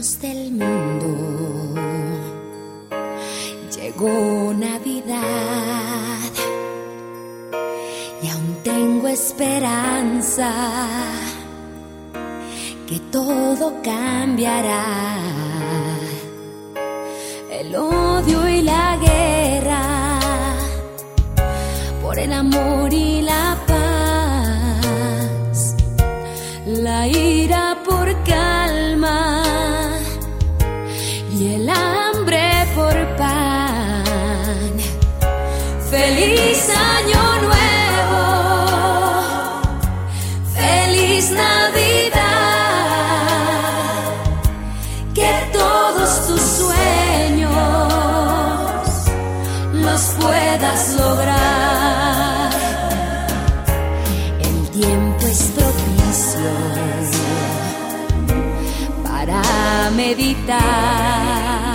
Del mundo, llegó Navidad y aún tengo esperanza que todo cambiará. El odio y la guerra por el amor y la paz, la ira Feliz año nuevo, feliz Navidad, que todos tus sueños los puedas lograr. El tiempo es propicio para meditar,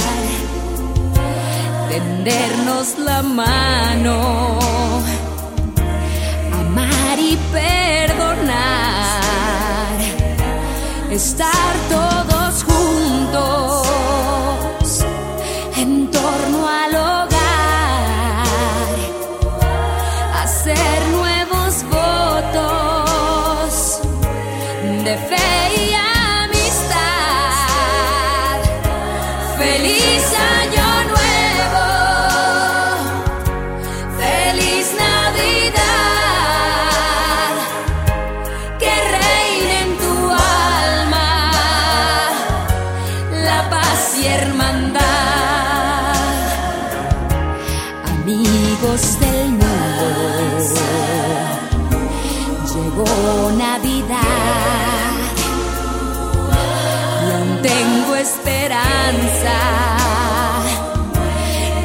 tendernos la mano, estar todos del mundo. Llegó Navidad y aún tengo esperanza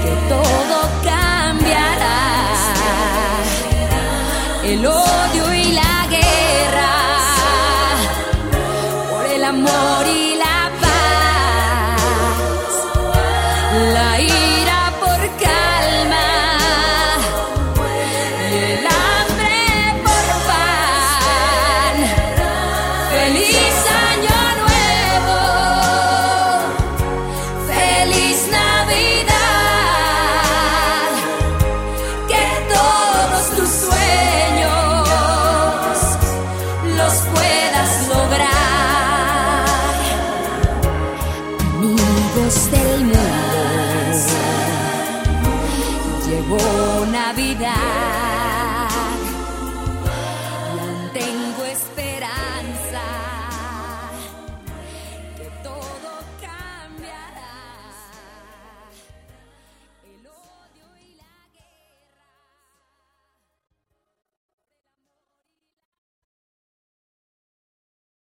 que todo cambiará. El odio y la guerra por el amor y la llegó Navidad.